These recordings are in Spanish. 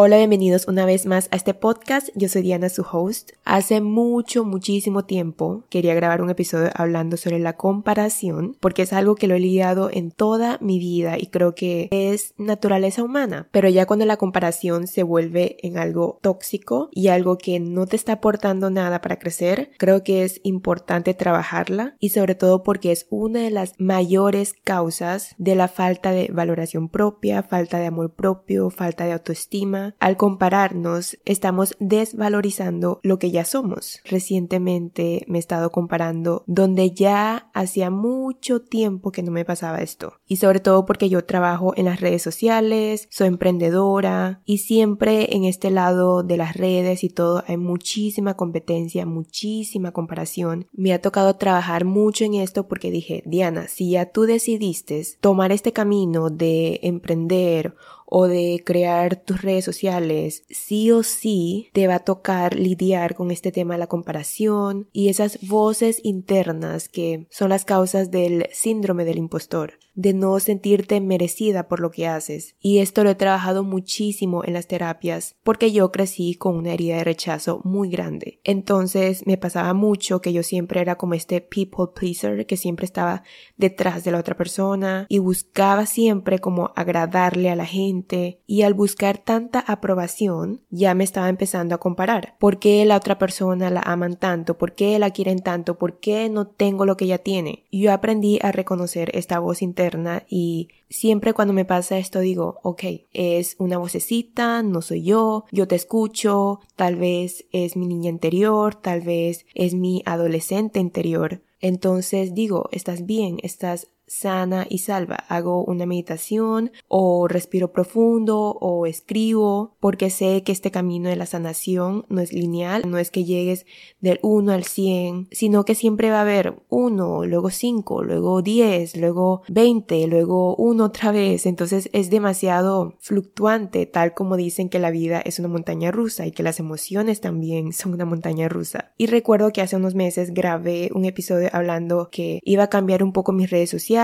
Hola, bienvenidos una vez más a este podcast. Yo soy Diana, su host. Hace mucho, muchísimo tiempo quería grabar un episodio hablando sobre la comparación, porque es algo que lo he lidiado en toda mi vida y creo que es naturaleza humana. Pero ya cuando la comparación se vuelve en algo tóxico y algo que no te está aportando nada para crecer, creo que es importante trabajarla y sobre todo porque es una de las mayores causas de la falta de valoración propia, falta de amor propio, falta de autoestima al compararnos, estamos desvalorizando lo que ya somos. Recientemente me he estado comparando donde ya hacía mucho tiempo que no me pasaba esto. Y sobre todo porque yo trabajo en las redes sociales, soy emprendedora y siempre en este lado de las redes y todo hay muchísima competencia, muchísima comparación. Me ha tocado trabajar mucho en esto porque dije, Diana, si ya tú decidiste tomar este camino de emprender o de crear tus redes sociales, sí o sí te va a tocar lidiar con este tema de la comparación y esas voces internas que son las causas del síndrome del impostor de no sentirte merecida por lo que haces. Y esto lo he trabajado muchísimo en las terapias porque yo crecí con una herida de rechazo muy grande. Entonces me pasaba mucho que yo siempre era como este people pleaser que siempre estaba detrás de la otra persona y buscaba siempre como agradarle a la gente y al buscar tanta aprobación ya me estaba empezando a comparar. ¿Por qué la otra persona la aman tanto? ¿Por qué la quieren tanto? ¿Por qué no tengo lo que ella tiene? Yo aprendí a reconocer esta voz interna y siempre cuando me pasa esto digo, ok, es una vocecita, no soy yo, yo te escucho, tal vez es mi niña interior, tal vez es mi adolescente interior. Entonces digo, estás bien, estás sana y salva. Hago una meditación o respiro profundo o escribo porque sé que este camino de la sanación no es lineal, no es que llegues del 1 al 100, sino que siempre va a haber 1, luego 5, luego 10, luego 20, luego 1 otra vez. Entonces es demasiado fluctuante, tal como dicen que la vida es una montaña rusa y que las emociones también son una montaña rusa. Y recuerdo que hace unos meses grabé un episodio hablando que iba a cambiar un poco mis redes sociales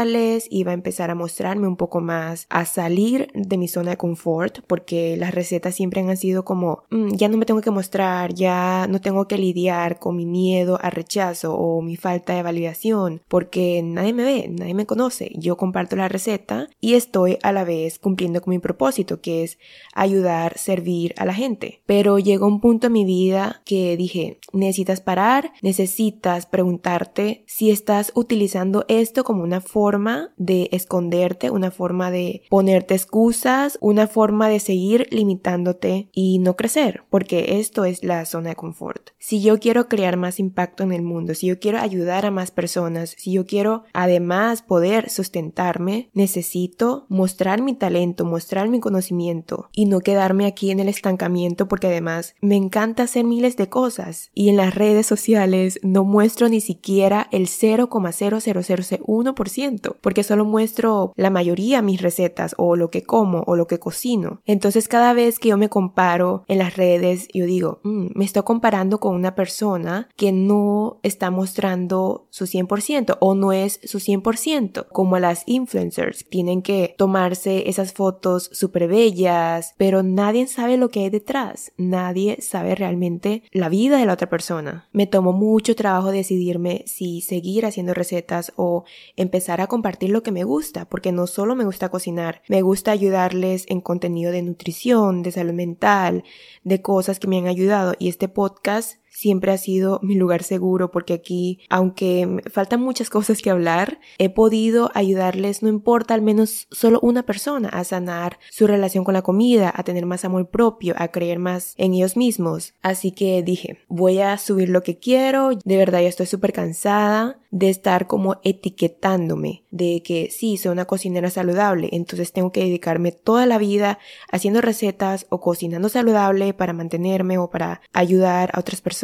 iba a empezar a mostrarme un poco más, a salir de mi zona de confort, porque las recetas siempre han sido como, mm, ya no me tengo que mostrar, ya no tengo que lidiar con mi miedo al rechazo o mi falta de validación, porque nadie me ve, nadie me conoce, yo comparto la receta y estoy a la vez cumpliendo con mi propósito, que es ayudar, servir a la gente. Pero llegó un punto en mi vida que dije, necesitas parar, necesitas preguntarte si estás utilizando esto como una forma forma de esconderte, una forma de ponerte excusas, una forma de seguir limitándote y no crecer, porque esto es la zona de confort. Si yo quiero crear más impacto en el mundo, si yo quiero ayudar a más personas, si yo quiero además poder sustentarme, necesito mostrar mi talento, mostrar mi conocimiento y no quedarme aquí en el estancamiento porque además me encanta hacer miles de cosas y en las redes sociales no muestro ni siquiera el 0,0001% porque solo muestro la mayoría mis recetas o lo que como o lo que cocino. Entonces cada vez que yo me comparo en las redes, yo digo, mm, me estoy comparando con una persona que no está mostrando su 100% o no es su 100%, como las influencers. Tienen que tomarse esas fotos súper bellas, pero nadie sabe lo que hay detrás. Nadie sabe realmente la vida de la otra persona. Me tomó mucho trabajo decidirme si seguir haciendo recetas o empezar a compartir lo que me gusta, porque no solo me gusta cocinar, me gusta ayudarles en contenido de nutrición, de salud mental, de cosas que me han ayudado. Y este podcast siempre ha sido mi lugar seguro porque aquí, aunque faltan muchas cosas que hablar, he podido ayudarles, no importa al menos solo una persona, a sanar su relación con la comida, a tener más amor propio, a creer más en ellos mismos. Así que dije, voy a subir lo que quiero, de verdad ya estoy súper cansada de estar como etiquetándome, de que sí, soy una cocinera saludable, entonces tengo que dedicarme toda la vida haciendo recetas o cocinando saludable para mantenerme o para ayudar a otras personas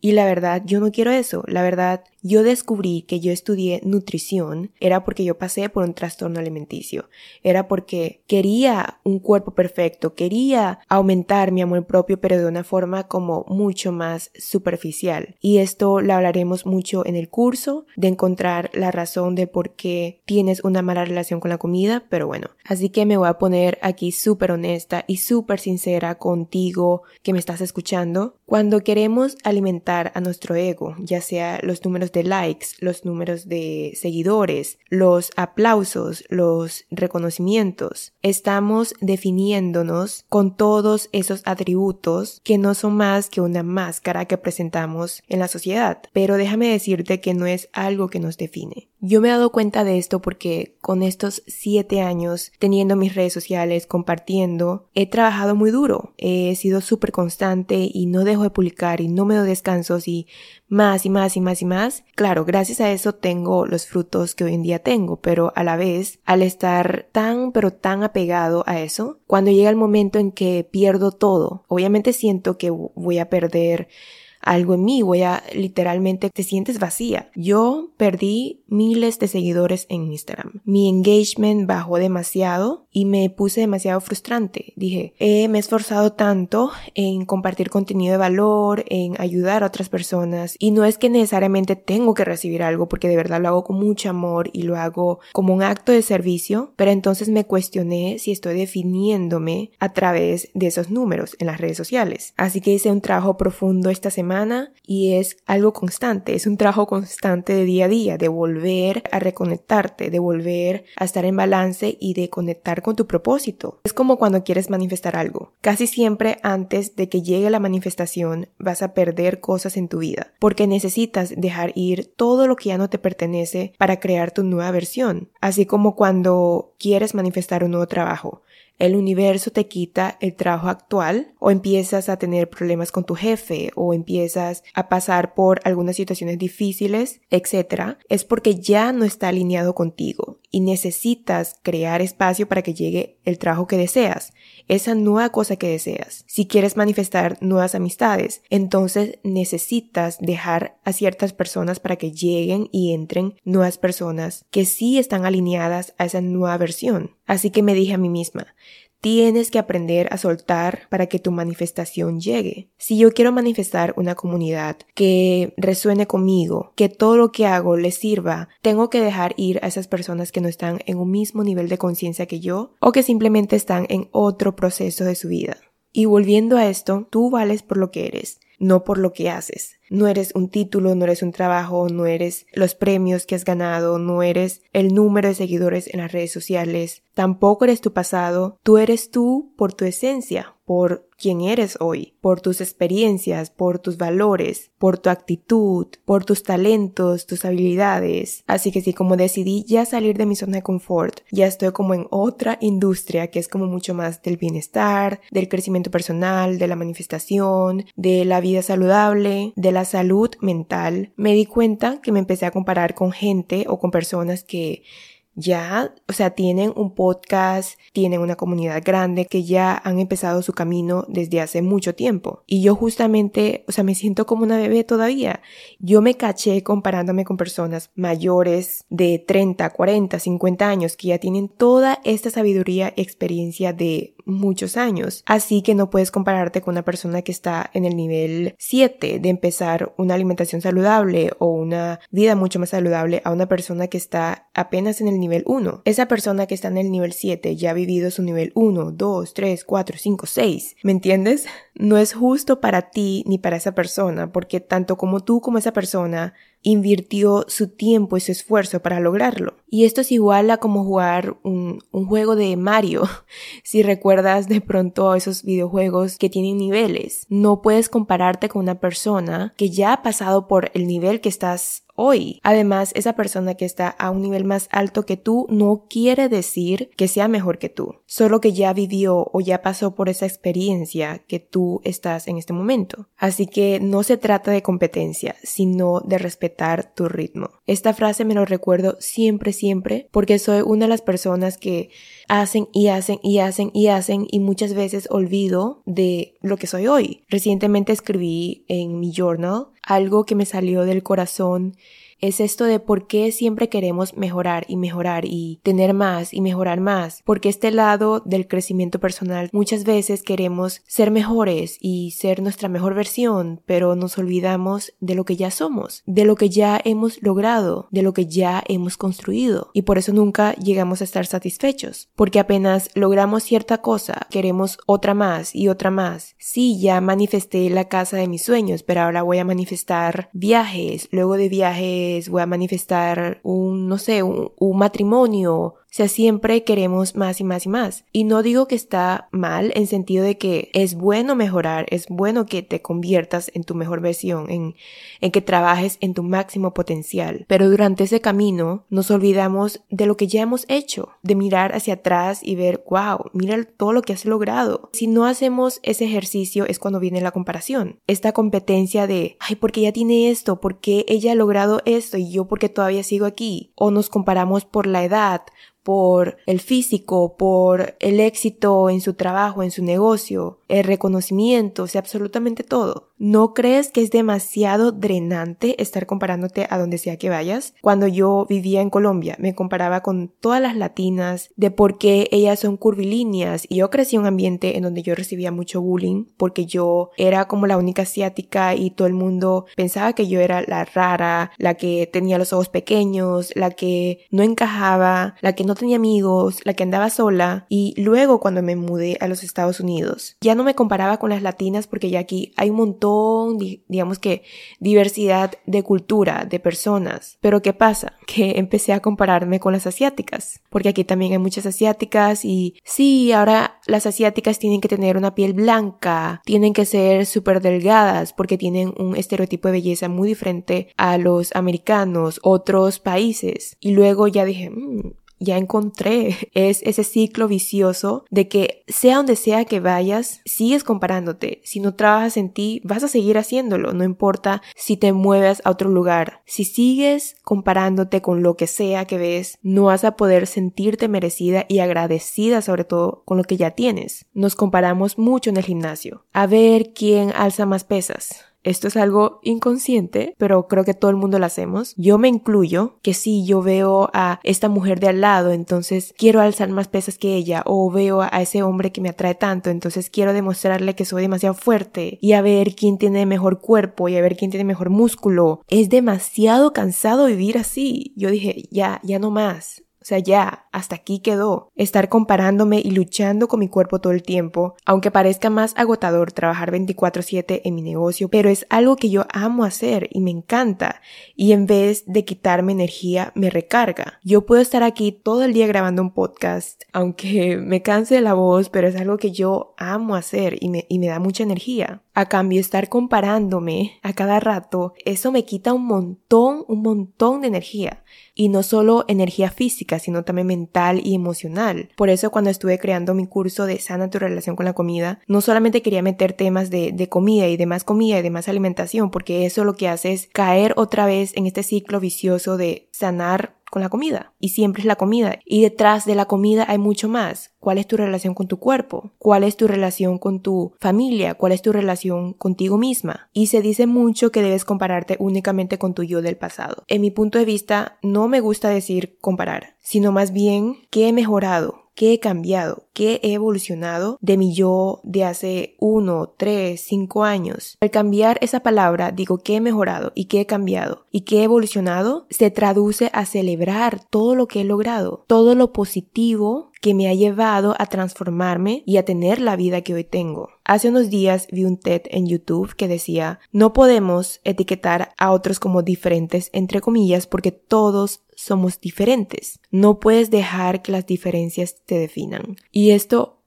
y la verdad yo no quiero eso, la verdad yo descubrí que yo estudié nutrición era porque yo pasé por un trastorno alimenticio. Era porque quería un cuerpo perfecto, quería aumentar mi amor propio, pero de una forma como mucho más superficial. Y esto lo hablaremos mucho en el curso, de encontrar la razón de por qué tienes una mala relación con la comida, pero bueno. Así que me voy a poner aquí súper honesta y súper sincera contigo que me estás escuchando. Cuando queremos alimentar a nuestro ego, ya sea los números de likes, los números de seguidores, los aplausos, los reconocimientos, estamos definiéndonos con todos esos atributos que no son más que una máscara que presentamos en la sociedad. Pero déjame decirte que no es algo que nos define. Yo me he dado cuenta de esto porque con estos siete años teniendo mis redes sociales, compartiendo, he trabajado muy duro. He sido súper constante y no dejo de publicar y no me doy descansos y más y más y más y más. Claro, gracias a eso tengo los frutos que hoy en día tengo, pero a la vez, al estar tan pero tan apegado a eso, cuando llega el momento en que pierdo todo, obviamente siento que voy a perder algo en mí, voy a literalmente te sientes vacía. Yo perdí miles de seguidores en Instagram. Mi engagement bajó demasiado y me puse demasiado frustrante. Dije, eh, me he esforzado tanto en compartir contenido de valor, en ayudar a otras personas y no es que necesariamente tengo que recibir algo porque de verdad lo hago con mucho amor y lo hago como un acto de servicio, pero entonces me cuestioné si estoy definiéndome a través de esos números en las redes sociales. Así que hice un trabajo profundo esta semana y es algo constante, es un trabajo constante de día a día, de volver a reconectarte, de volver a estar en balance y de conectar con tu propósito. Es como cuando quieres manifestar algo. Casi siempre antes de que llegue la manifestación vas a perder cosas en tu vida, porque necesitas dejar ir todo lo que ya no te pertenece para crear tu nueva versión. Así como cuando quieres manifestar un nuevo trabajo el universo te quita el trabajo actual o empiezas a tener problemas con tu jefe o empiezas a pasar por algunas situaciones difíciles, etc., es porque ya no está alineado contigo y necesitas crear espacio para que llegue el trabajo que deseas, esa nueva cosa que deseas. Si quieres manifestar nuevas amistades, entonces necesitas dejar a ciertas personas para que lleguen y entren nuevas personas que sí están alineadas a esa nueva versión. Así que me dije a mí misma, Tienes que aprender a soltar para que tu manifestación llegue. Si yo quiero manifestar una comunidad que resuene conmigo, que todo lo que hago le sirva, tengo que dejar ir a esas personas que no están en un mismo nivel de conciencia que yo o que simplemente están en otro proceso de su vida. Y volviendo a esto, tú vales por lo que eres, no por lo que haces. No eres un título, no eres un trabajo, no eres los premios que has ganado, no eres el número de seguidores en las redes sociales, tampoco eres tu pasado, tú eres tú por tu esencia, por quién eres hoy, por tus experiencias, por tus valores, por tu actitud, por tus talentos, tus habilidades. Así que sí, como decidí ya salir de mi zona de confort, ya estoy como en otra industria que es como mucho más del bienestar, del crecimiento personal, de la manifestación, de la vida saludable, de la salud mental, me di cuenta que me empecé a comparar con gente o con personas que ya, o sea, tienen un podcast, tienen una comunidad grande que ya han empezado su camino desde hace mucho tiempo. Y yo justamente, o sea, me siento como una bebé todavía. Yo me caché comparándome con personas mayores de 30, 40, 50 años que ya tienen toda esta sabiduría y experiencia de muchos años. Así que no puedes compararte con una persona que está en el nivel 7 de empezar una alimentación saludable o una vida mucho más saludable a una persona que está apenas en el nivel 1. Esa persona que está en el nivel 7 ya ha vivido su nivel 1, 2, 3, 4, 5, 6. ¿Me entiendes? No es justo para ti ni para esa persona porque tanto como tú como esa persona invirtió su tiempo y su esfuerzo para lograrlo. Y esto es igual a como jugar un, un, juego de Mario. Si recuerdas de pronto esos videojuegos que tienen niveles, no puedes compararte con una persona que ya ha pasado por el nivel que estás hoy. Además, esa persona que está a un nivel más alto que tú no quiere decir que sea mejor que tú, solo que ya vivió o ya pasó por esa experiencia que tú estás en este momento. Así que no se trata de competencia, sino de respetar tu ritmo. Esta frase me lo recuerdo siempre, siempre, porque soy una de las personas que hacen y hacen y hacen y hacen y muchas veces olvido de lo que soy hoy. Recientemente escribí en mi journal algo que me salió del corazón es esto de por qué siempre queremos mejorar y mejorar y tener más y mejorar más. Porque este lado del crecimiento personal muchas veces queremos ser mejores y ser nuestra mejor versión, pero nos olvidamos de lo que ya somos, de lo que ya hemos logrado, de lo que ya hemos construido. Y por eso nunca llegamos a estar satisfechos. Porque apenas logramos cierta cosa, queremos otra más y otra más. Sí, ya manifesté la casa de mis sueños, pero ahora voy a manifestar viajes, luego de viajes voy a manifestar un, no sé, un, un matrimonio, o sea, siempre queremos más y más y más. Y no digo que está mal en sentido de que es bueno mejorar, es bueno que te conviertas en tu mejor versión, en, en que trabajes en tu máximo potencial. Pero durante ese camino nos olvidamos de lo que ya hemos hecho, de mirar hacia atrás y ver, wow, mira todo lo que has logrado. Si no hacemos ese ejercicio es cuando viene la comparación. Esta competencia de, ay, porque ella tiene esto, porque ella ha logrado esto y yo porque todavía sigo aquí. O nos comparamos por la edad, por el físico, por el éxito en su trabajo, en su negocio, el reconocimiento, o sea, absolutamente todo. ¿No crees que es demasiado drenante estar comparándote a donde sea que vayas? Cuando yo vivía en Colombia, me comparaba con todas las latinas de por qué ellas son curvilíneas y yo crecí en un ambiente en donde yo recibía mucho bullying porque yo era como la única asiática y todo el mundo pensaba que yo era la rara, la que tenía los ojos pequeños, la que no encajaba, la que no tenía amigos, la que andaba sola y luego cuando me mudé a los Estados Unidos ya no me comparaba con las latinas porque ya aquí hay un montón digamos que, diversidad de cultura, de personas. Pero ¿qué pasa? Que empecé a compararme con las asiáticas, porque aquí también hay muchas asiáticas y sí, ahora las asiáticas tienen que tener una piel blanca, tienen que ser súper delgadas porque tienen un estereotipo de belleza muy diferente a los americanos, otros países. Y luego ya dije, mm, ya encontré es ese ciclo vicioso de que sea donde sea que vayas, sigues comparándote. Si no trabajas en ti, vas a seguir haciéndolo, no importa si te mueves a otro lugar. Si sigues comparándote con lo que sea que ves, no vas a poder sentirte merecida y agradecida sobre todo con lo que ya tienes. Nos comparamos mucho en el gimnasio. A ver quién alza más pesas esto es algo inconsciente, pero creo que todo el mundo lo hacemos. Yo me incluyo, que si yo veo a esta mujer de al lado, entonces quiero alzar más pesas que ella, o veo a ese hombre que me atrae tanto, entonces quiero demostrarle que soy demasiado fuerte, y a ver quién tiene mejor cuerpo, y a ver quién tiene mejor músculo. Es demasiado cansado vivir así. Yo dije, ya, ya no más. O sea, ya, hasta aquí quedó. Estar comparándome y luchando con mi cuerpo todo el tiempo, aunque parezca más agotador trabajar 24/7 en mi negocio, pero es algo que yo amo hacer y me encanta. Y en vez de quitarme energía, me recarga. Yo puedo estar aquí todo el día grabando un podcast, aunque me canse la voz, pero es algo que yo amo hacer y me, y me da mucha energía. A cambio, estar comparándome a cada rato, eso me quita un montón, un montón de energía y no solo energía física, sino también mental y emocional. Por eso cuando estuve creando mi curso de sana tu relación con la comida, no solamente quería meter temas de, de comida y de más comida y de más alimentación, porque eso lo que hace es caer otra vez en este ciclo vicioso de sanar con la comida. Y siempre es la comida. Y detrás de la comida hay mucho más. ¿Cuál es tu relación con tu cuerpo? ¿Cuál es tu relación con tu familia? ¿Cuál es tu relación contigo misma? Y se dice mucho que debes compararte únicamente con tu yo del pasado. En mi punto de vista, no me gusta decir comparar, sino más bien que he mejorado, qué he cambiado, qué he evolucionado de mi yo de hace uno, tres, cinco años. Al cambiar esa palabra, digo que he mejorado y que he cambiado y que he evolucionado, se traduce a celebrar todo lo que he logrado, todo lo positivo que me ha llevado a transformarme y a tener la vida que hoy tengo. Hace unos días vi un TED en YouTube que decía, no podemos etiquetar a otros como diferentes, entre comillas, porque todos somos diferentes. No puedes dejar que las diferencias te definan. Y esto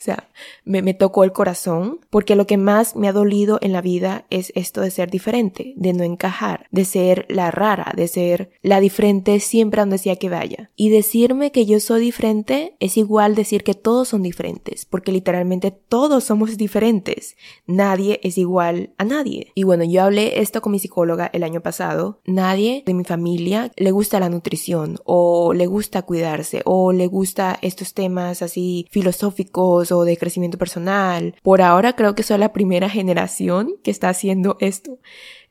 o sea, me, me, tocó el corazón porque lo que más me ha dolido en la vida es esto de ser diferente, de no encajar, de ser la rara, de ser la diferente siempre donde sea que vaya. Y decirme que yo soy diferente es igual decir que todos son diferentes, porque literalmente todos somos diferentes. Nadie es igual a nadie. Y bueno, yo hablé esto con mi psicóloga el año pasado. Nadie de mi familia le gusta la nutrición o le gusta cuidarse o le gusta estos temas así filosóficos de crecimiento personal. Por ahora creo que soy la primera generación que está haciendo esto.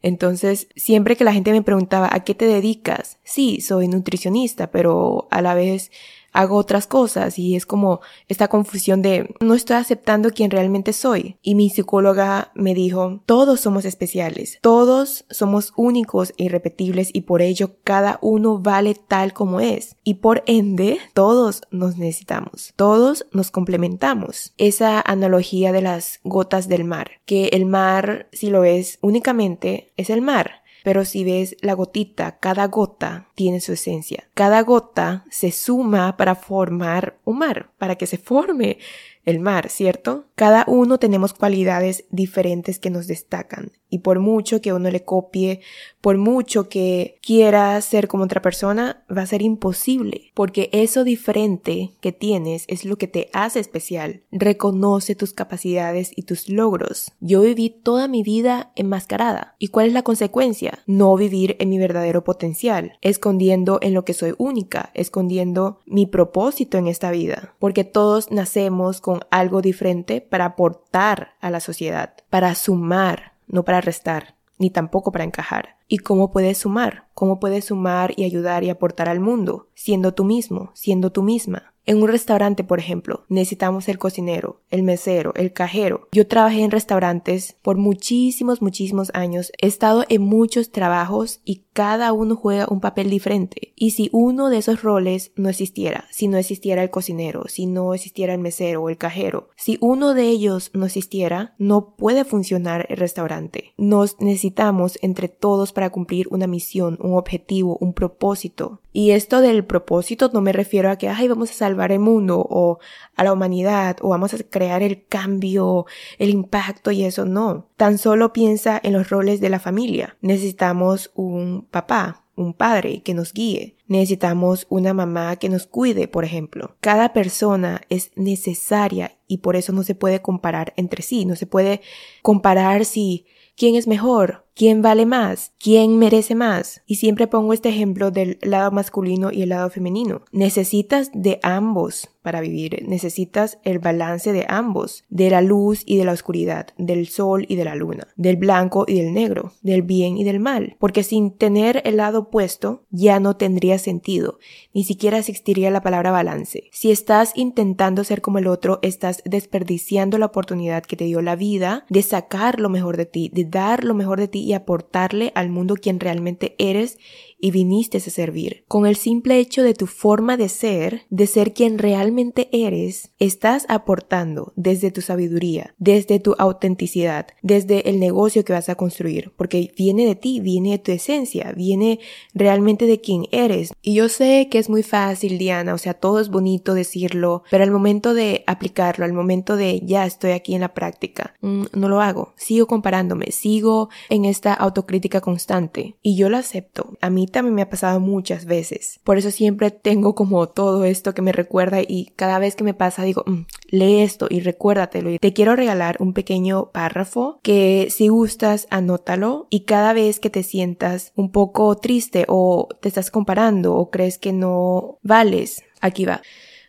Entonces, siempre que la gente me preguntaba, ¿a qué te dedicas? Sí, soy nutricionista, pero a la vez hago otras cosas y es como esta confusión de no estoy aceptando quien realmente soy. Y mi psicóloga me dijo, todos somos especiales, todos somos únicos e irrepetibles y por ello cada uno vale tal como es. Y por ende, todos nos necesitamos, todos nos complementamos. Esa analogía de las gotas del mar, que el mar, si lo es únicamente, es el mar pero si ves la gotita, cada gota tiene su esencia. Cada gota se suma para formar un mar, para que se forme el mar, ¿cierto? Cada uno tenemos cualidades diferentes que nos destacan y por mucho que uno le copie, por mucho que quiera ser como otra persona, va a ser imposible, porque eso diferente que tienes es lo que te hace especial. Reconoce tus capacidades y tus logros. Yo viví toda mi vida enmascarada. ¿Y cuál es la consecuencia? No vivir en mi verdadero potencial, escondiendo en lo que soy única, escondiendo mi propósito en esta vida, porque todos nacemos con algo diferente para aportar a la sociedad, para sumar, no para restar, ni tampoco para encajar. ¿Y cómo puedes sumar? ¿Cómo puedes sumar y ayudar y aportar al mundo? Siendo tú mismo, siendo tú misma. En un restaurante, por ejemplo, necesitamos el cocinero, el mesero, el cajero. Yo trabajé en restaurantes por muchísimos, muchísimos años. He estado en muchos trabajos y cada uno juega un papel diferente. Y si uno de esos roles no existiera, si no existiera el cocinero, si no existiera el mesero o el cajero, si uno de ellos no existiera, no puede funcionar el restaurante. Nos necesitamos entre todos para cumplir una misión, un objetivo, un propósito. Y esto del propósito no me refiero a que, ay, vamos a salvar el mundo o a la humanidad o vamos a crear el cambio, el impacto y eso no. Tan solo piensa en los roles de la familia. Necesitamos un papá, un padre que nos guíe. Necesitamos una mamá que nos cuide, por ejemplo. Cada persona es necesaria y por eso no se puede comparar entre sí. No se puede comparar si quién es mejor quién vale más, quién merece más. Y siempre pongo este ejemplo del lado masculino y el lado femenino. Necesitas de ambos para vivir, necesitas el balance de ambos, de la luz y de la oscuridad, del sol y de la luna, del blanco y del negro, del bien y del mal, porque sin tener el lado opuesto ya no tendría sentido, ni siquiera existiría la palabra balance. Si estás intentando ser como el otro, estás desperdiciando la oportunidad que te dio la vida de sacar lo mejor de ti, de dar lo mejor de ti y aportarle al mundo quien realmente eres y viniste a servir. Con el simple hecho de tu forma de ser, de ser quien realmente eres, estás aportando desde tu sabiduría, desde tu autenticidad, desde el negocio que vas a construir, porque viene de ti, viene de tu esencia, viene realmente de quien eres. Y yo sé que es muy fácil, Diana, o sea, todo es bonito decirlo, pero al momento de aplicarlo, al momento de ya estoy aquí en la práctica, mm, no lo hago. Sigo comparándome, sigo en esta autocrítica constante y yo lo acepto. A mí también me ha pasado muchas veces. Por eso siempre tengo como todo esto que me recuerda y cada vez que me pasa digo, mm, lee esto y recuérdatelo. Y te quiero regalar un pequeño párrafo que si gustas, anótalo y cada vez que te sientas un poco triste o te estás comparando o crees que no vales, aquí va.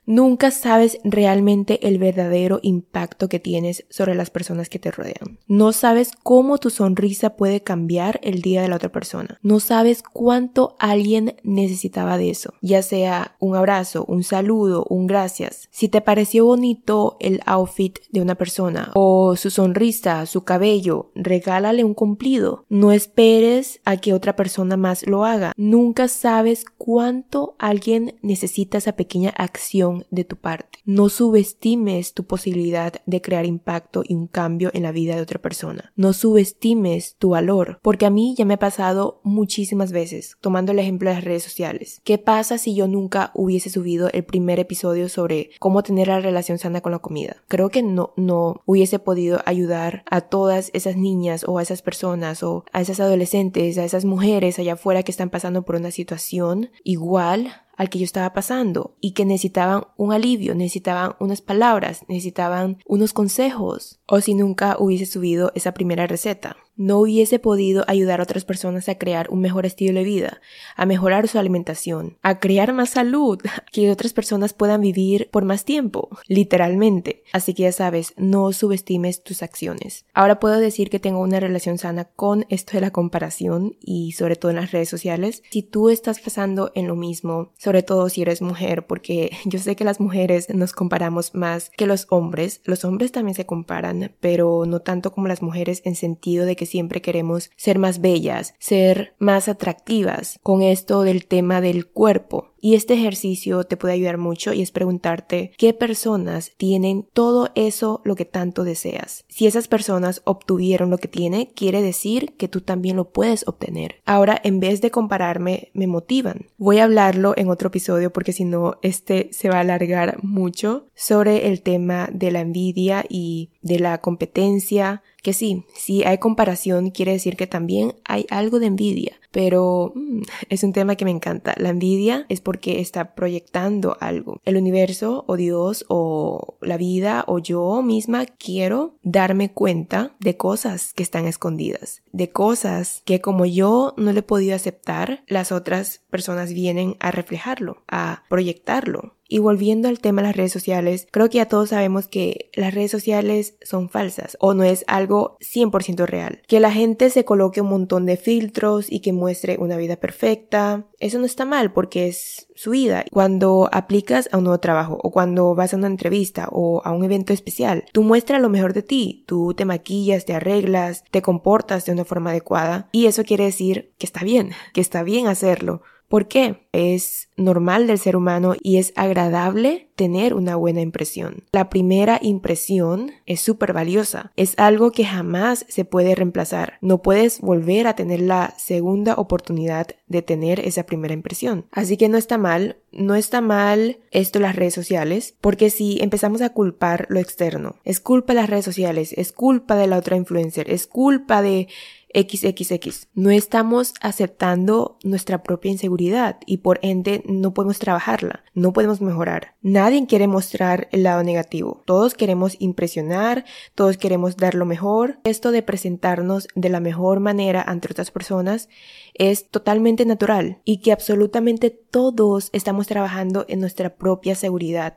Nunca sabes realmente el verdadero impacto que tienes sobre las personas que te rodean. No sabes cómo tu sonrisa puede cambiar el día de la otra persona. No sabes cuánto alguien necesitaba de eso, ya sea un abrazo, un saludo, un gracias. Si te pareció bonito el outfit de una persona o su sonrisa, su cabello, regálale un cumplido. No esperes a que otra persona más lo haga. Nunca sabes cuánto alguien necesita esa pequeña acción de tu parte. No subestimes tu posibilidad de crear impacto y un cambio en la vida de otra persona. No subestimes tu valor, porque a mí ya me ha pasado muchísimas veces, tomando el ejemplo de las redes sociales. ¿Qué pasa si yo nunca hubiese subido el primer episodio sobre cómo tener la relación sana con la comida? Creo que no, no hubiese podido ayudar a todas esas niñas o a esas personas o a esas adolescentes, a esas mujeres allá afuera que están pasando por una situación igual al que yo estaba pasando y que necesitaban un alivio, necesitaban unas palabras, necesitaban unos consejos o si nunca hubiese subido esa primera receta. No hubiese podido ayudar a otras personas a crear un mejor estilo de vida, a mejorar su alimentación, a crear más salud, que otras personas puedan vivir por más tiempo, literalmente. Así que ya sabes, no subestimes tus acciones. Ahora puedo decir que tengo una relación sana con esto de la comparación y sobre todo en las redes sociales. Si tú estás pasando en lo mismo, sobre todo si eres mujer, porque yo sé que las mujeres nos comparamos más que los hombres, los hombres también se comparan, pero no tanto como las mujeres en sentido de que siempre queremos ser más bellas, ser más atractivas con esto del tema del cuerpo. Y este ejercicio te puede ayudar mucho y es preguntarte qué personas tienen todo eso lo que tanto deseas. Si esas personas obtuvieron lo que tiene, quiere decir que tú también lo puedes obtener. Ahora, en vez de compararme, me motivan. Voy a hablarlo en otro episodio porque si no, este se va a alargar mucho sobre el tema de la envidia y de la competencia, que sí, si hay comparación quiere decir que también hay algo de envidia, pero mm, es un tema que me encanta. La envidia es porque está proyectando algo. El universo o Dios o la vida o yo misma quiero darme cuenta de cosas que están escondidas, de cosas que como yo no le he podido aceptar, las otras personas vienen a reflejarlo, a proyectarlo. Y volviendo al tema de las redes sociales, creo que ya todos sabemos que las redes sociales son falsas o no es algo 100% real. Que la gente se coloque un montón de filtros y que muestre una vida perfecta. Eso no está mal porque es su vida. Cuando aplicas a un nuevo trabajo o cuando vas a una entrevista o a un evento especial, tú muestras lo mejor de ti. Tú te maquillas, te arreglas, te comportas de una forma adecuada y eso quiere decir que está bien, que está bien hacerlo. ¿Por qué? Es normal del ser humano y es agradable tener una buena impresión. La primera impresión es súper valiosa. Es algo que jamás se puede reemplazar. No puedes volver a tener la segunda oportunidad de tener esa primera impresión. Así que no está mal, no está mal esto las redes sociales, porque si empezamos a culpar lo externo, es culpa de las redes sociales, es culpa de la otra influencer, es culpa de XXX. No estamos aceptando nuestra propia inseguridad y por ende no podemos trabajarla, no podemos mejorar. Nadie quiere mostrar el lado negativo. Todos queremos impresionar, todos queremos dar lo mejor. Esto de presentarnos de la mejor manera ante otras personas es totalmente natural y que absolutamente todos estamos trabajando en nuestra propia seguridad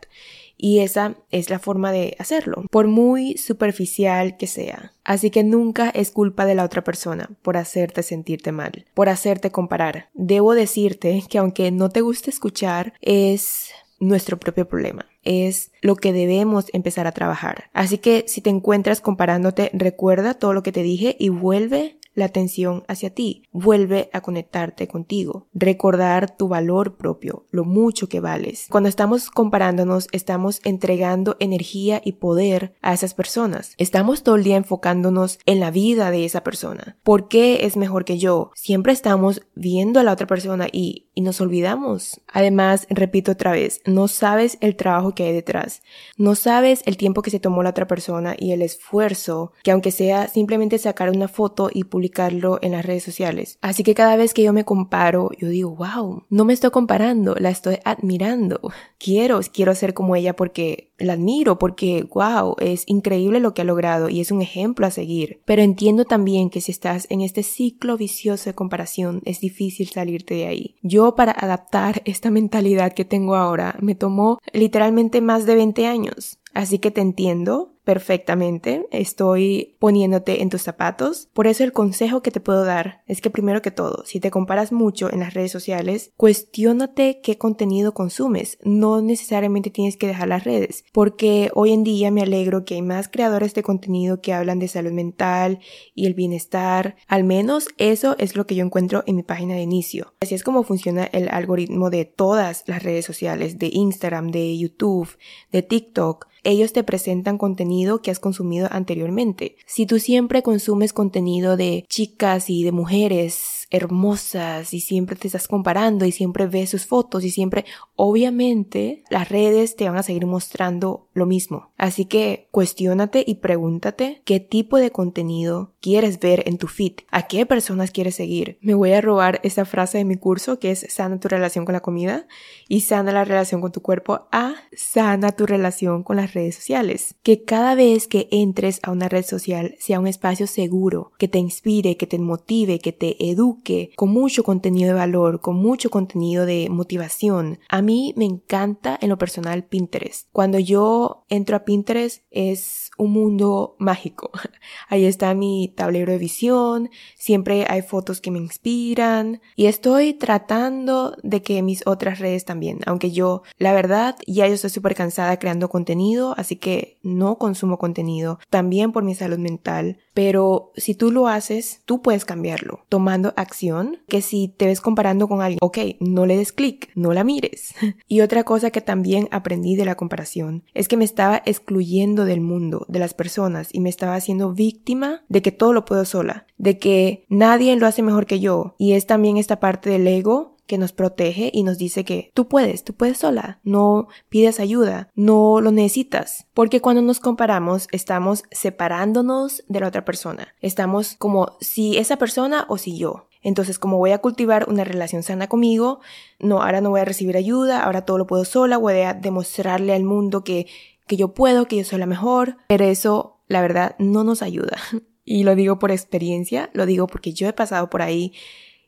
y esa es la forma de hacerlo, por muy superficial que sea. Así que nunca es culpa de la otra persona por hacerte sentirte mal, por hacerte comparar. Debo decirte que aunque no te guste escuchar, es nuestro propio problema. Es lo que debemos empezar a trabajar. Así que si te encuentras comparándote, recuerda todo lo que te dije y vuelve la atención hacia ti. Vuelve a conectarte contigo. Recordar tu valor propio, lo mucho que vales. Cuando estamos comparándonos, estamos entregando energía y poder a esas personas. Estamos todo el día enfocándonos en la vida de esa persona. ¿Por qué es mejor que yo? Siempre estamos viendo a la otra persona y, y nos olvidamos. Además, repito otra vez, no sabes el trabajo que hay detrás. No sabes el tiempo que se tomó la otra persona y el esfuerzo que aunque sea simplemente sacar una foto y publicar publicarlo en las redes sociales. Así que cada vez que yo me comparo, yo digo, wow, no me estoy comparando, la estoy admirando. Quiero, quiero ser como ella porque la admiro, porque wow, es increíble lo que ha logrado y es un ejemplo a seguir. Pero entiendo también que si estás en este ciclo vicioso de comparación, es difícil salirte de ahí. Yo para adaptar esta mentalidad que tengo ahora, me tomó literalmente más de 20 años. Así que te entiendo, perfectamente, estoy poniéndote en tus zapatos. Por eso el consejo que te puedo dar es que primero que todo, si te comparas mucho en las redes sociales, cuestiónate qué contenido consumes. No necesariamente tienes que dejar las redes, porque hoy en día me alegro que hay más creadores de contenido que hablan de salud mental y el bienestar. Al menos eso es lo que yo encuentro en mi página de inicio. Así es como funciona el algoritmo de todas las redes sociales, de Instagram, de YouTube, de TikTok ellos te presentan contenido que has consumido anteriormente. Si tú siempre consumes contenido de chicas y de mujeres hermosas y siempre te estás comparando y siempre ves sus fotos y siempre, obviamente, las redes te van a seguir mostrando lo mismo. Así que cuestiónate y pregúntate qué tipo de contenido quieres ver en tu feed, a qué personas quieres seguir. Me voy a robar esa frase de mi curso que es sana tu relación con la comida y sana la relación con tu cuerpo a sana tu relación con las redes sociales. Que cada vez que entres a una red social sea un espacio seguro, que te inspire, que te motive, que te eduque, con mucho contenido de valor, con mucho contenido de motivación. A mí me encanta en lo personal Pinterest. Cuando yo entro a Pinterest es un mundo mágico. Ahí está mi tablero de visión, siempre hay fotos que me inspiran y estoy tratando de que mis otras redes también, aunque yo, la verdad, ya yo estoy súper cansada creando contenido, así que no consumo contenido, también por mi salud mental, pero si tú lo haces, tú puedes cambiarlo, tomando acción, que si te ves comparando con alguien, ok, no le des clic, no la mires. y otra cosa que también aprendí de la comparación es que me estaba excluyendo del mundo, de las personas, y me estaba haciendo víctima de que todo lo puedo sola, de que nadie lo hace mejor que yo, y es también esta parte del ego que nos protege y nos dice que tú puedes, tú puedes sola, no pides ayuda, no lo necesitas. Porque cuando nos comparamos estamos separándonos de la otra persona. Estamos como si esa persona o si yo. Entonces, como voy a cultivar una relación sana conmigo, no, ahora no voy a recibir ayuda, ahora todo lo puedo sola, voy a demostrarle al mundo que, que yo puedo, que yo soy la mejor, pero eso, la verdad, no nos ayuda. Y lo digo por experiencia, lo digo porque yo he pasado por ahí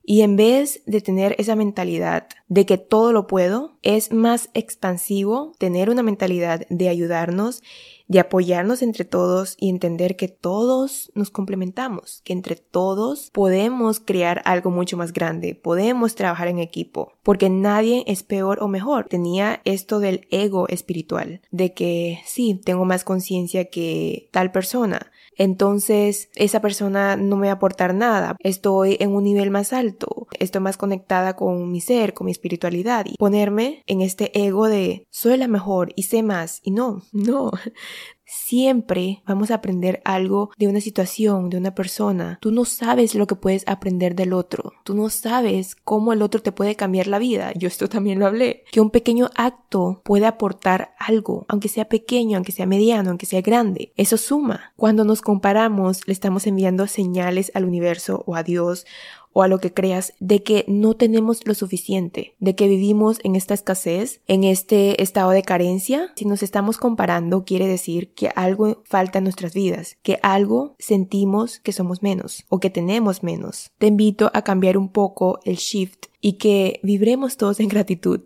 y en vez de tener esa mentalidad de que todo lo puedo, es más expansivo tener una mentalidad de ayudarnos, de apoyarnos entre todos y entender que todos nos complementamos, que entre todos podemos crear algo mucho más grande, podemos trabajar en equipo, porque nadie es peor o mejor. Tenía esto del ego espiritual, de que sí, tengo más conciencia que tal persona, entonces esa persona no me va a aportar nada. Estoy en un nivel más alto, estoy más conectada con mi ser, con mi espiritualidad y ponerme en este ego de soy la mejor y sé más y no, no, Siempre vamos a aprender algo de una situación, de una persona. Tú no sabes lo que puedes aprender del otro. Tú no sabes cómo el otro te puede cambiar la vida. Yo esto también lo hablé. Que un pequeño acto puede aportar algo, aunque sea pequeño, aunque sea mediano, aunque sea grande. Eso suma. Cuando nos comparamos, le estamos enviando señales al universo o a Dios o a lo que creas de que no tenemos lo suficiente, de que vivimos en esta escasez, en este estado de carencia. Si nos estamos comparando, quiere decir que algo falta en nuestras vidas, que algo sentimos que somos menos o que tenemos menos. Te invito a cambiar un poco el shift y que vibremos todos en gratitud.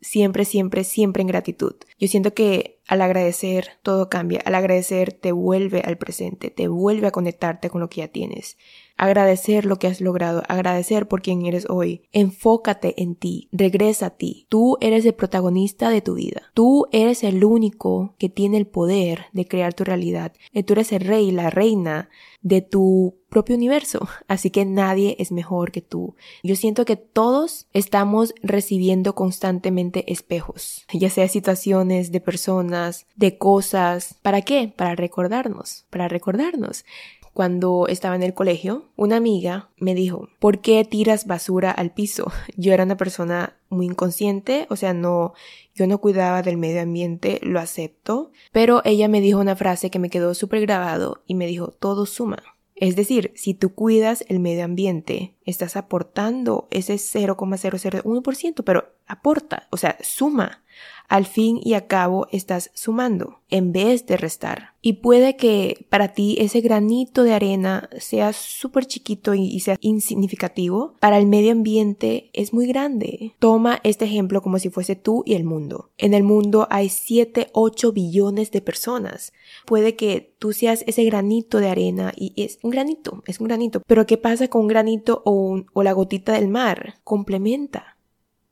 Siempre, siempre, siempre en gratitud. Yo siento que al agradecer todo cambia. Al agradecer te vuelve al presente, te vuelve a conectarte con lo que ya tienes agradecer lo que has logrado, agradecer por quien eres hoy. Enfócate en ti, regresa a ti. Tú eres el protagonista de tu vida. Tú eres el único que tiene el poder de crear tu realidad. Eh, tú eres el rey, la reina de tu propio universo, así que nadie es mejor que tú. Yo siento que todos estamos recibiendo constantemente espejos, ya sea situaciones de personas, de cosas. ¿Para qué? Para recordarnos, para recordarnos cuando estaba en el colegio, una amiga me dijo, ¿por qué tiras basura al piso? Yo era una persona muy inconsciente, o sea, no, yo no cuidaba del medio ambiente, lo acepto, pero ella me dijo una frase que me quedó súper grabado y me dijo, todo suma. Es decir, si tú cuidas el medio ambiente, estás aportando ese 0,001%, pero aporta, o sea, suma al fin y a cabo estás sumando en vez de restar. Y puede que para ti ese granito de arena sea súper chiquito y, sea insignificativo. Para el medio ambiente es muy grande. Toma este ejemplo como si fuese tú y el mundo. En el mundo hay 7, 8 billones de personas. Puede que tú seas ese granito de arena y es un granito, es un granito. Pero ¿qué pasa con un granito o, o la gotita del mar? Complementa.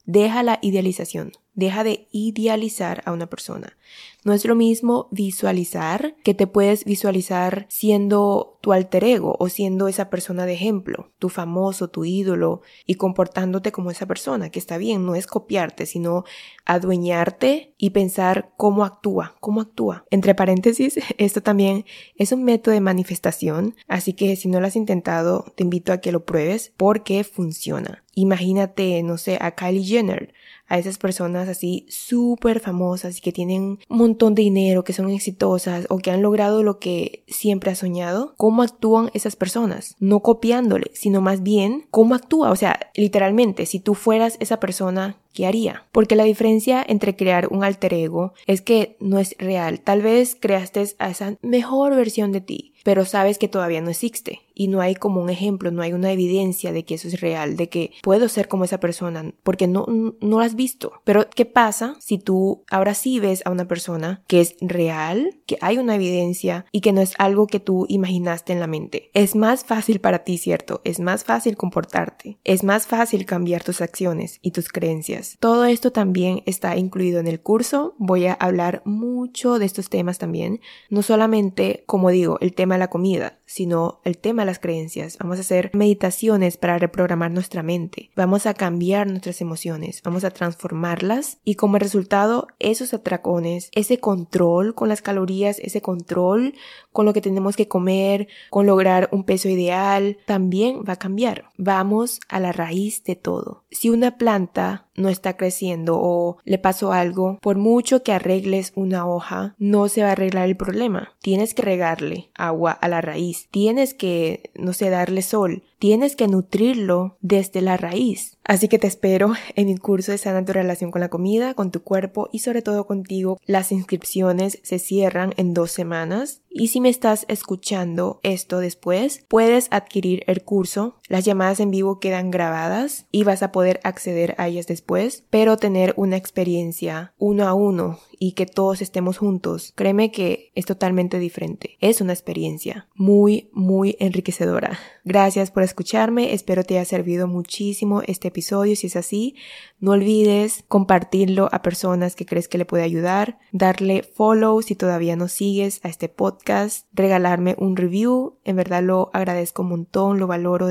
Deja la idealización. Deja de idealizar a una persona. No es lo mismo visualizar que te puedes visualizar siendo tu alter ego o siendo esa persona de ejemplo, tu famoso, tu ídolo y comportándote como esa persona, que está bien, no es copiarte, sino adueñarte y pensar cómo actúa, cómo actúa. Entre paréntesis, esto también es un método de manifestación, así que si no lo has intentado, te invito a que lo pruebes porque funciona. Imagínate, no sé, a Kylie Jenner a esas personas así súper famosas y que tienen un montón de dinero, que son exitosas o que han logrado lo que siempre has soñado, ¿cómo actúan esas personas? No copiándole, sino más bien cómo actúa. O sea, literalmente, si tú fueras esa persona ¿qué haría? Porque la diferencia entre crear un alter ego es que no es real. Tal vez creaste a esa mejor versión de ti, pero sabes que todavía no existe y no hay como un ejemplo, no hay una evidencia de que eso es real, de que puedo ser como esa persona, porque no, no lo has visto. Pero, ¿qué pasa si tú ahora sí ves a una persona que es real, que hay una evidencia y que no es algo que tú imaginaste en la mente? Es más fácil para ti, ¿cierto? Es más fácil comportarte, es más fácil cambiar tus acciones y tus creencias. Todo esto también está incluido en el curso. Voy a hablar mucho de estos temas también, no solamente, como digo, el tema de la comida, sino el tema de las creencias. Vamos a hacer meditaciones para reprogramar nuestra mente. Vamos a cambiar nuestras emociones. Vamos a transformarlas y como resultado esos atracones, ese control con las calorías, ese control con lo que tenemos que comer, con lograr un peso ideal, también va a cambiar. Vamos a la raíz de todo. Si una planta no está creciendo o le pasó algo, por mucho que arregles una hoja, no se va a arreglar el problema. Tienes que regarle agua a la raíz. Tienes que, no sé, darle sol tienes que nutrirlo desde la raíz. Así que te espero en mi curso de sana tu relación con la comida, con tu cuerpo y sobre todo contigo. Las inscripciones se cierran en dos semanas y si me estás escuchando esto después, puedes adquirir el curso. Las llamadas en vivo quedan grabadas y vas a poder acceder a ellas después, pero tener una experiencia uno a uno y que todos estemos juntos, créeme que es totalmente diferente. Es una experiencia muy, muy enriquecedora. Gracias por escucharme, espero te haya servido muchísimo este episodio. Si es así, no olvides compartirlo a personas que crees que le puede ayudar, darle follow si todavía no sigues a este podcast, regalarme un review, en verdad lo agradezco un montón, lo valoro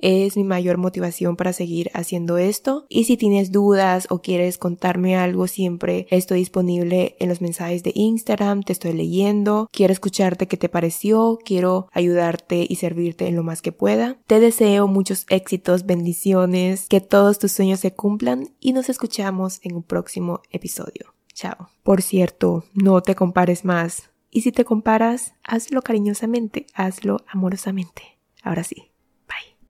es mi mayor motivación para seguir haciendo esto. Y si tienes dudas o quieres contarme algo, siempre estoy disponible en los mensajes de Instagram, te estoy leyendo, quiero escucharte qué te pareció, quiero ayudarte y servirte en lo más que pueda. Te deseo muchos éxitos, bendiciones, que todos tus sueños se cumplan y nos escuchamos en un próximo episodio. Chao. Por cierto, no te compares más. Y si te comparas, hazlo cariñosamente, hazlo amorosamente. Ahora sí.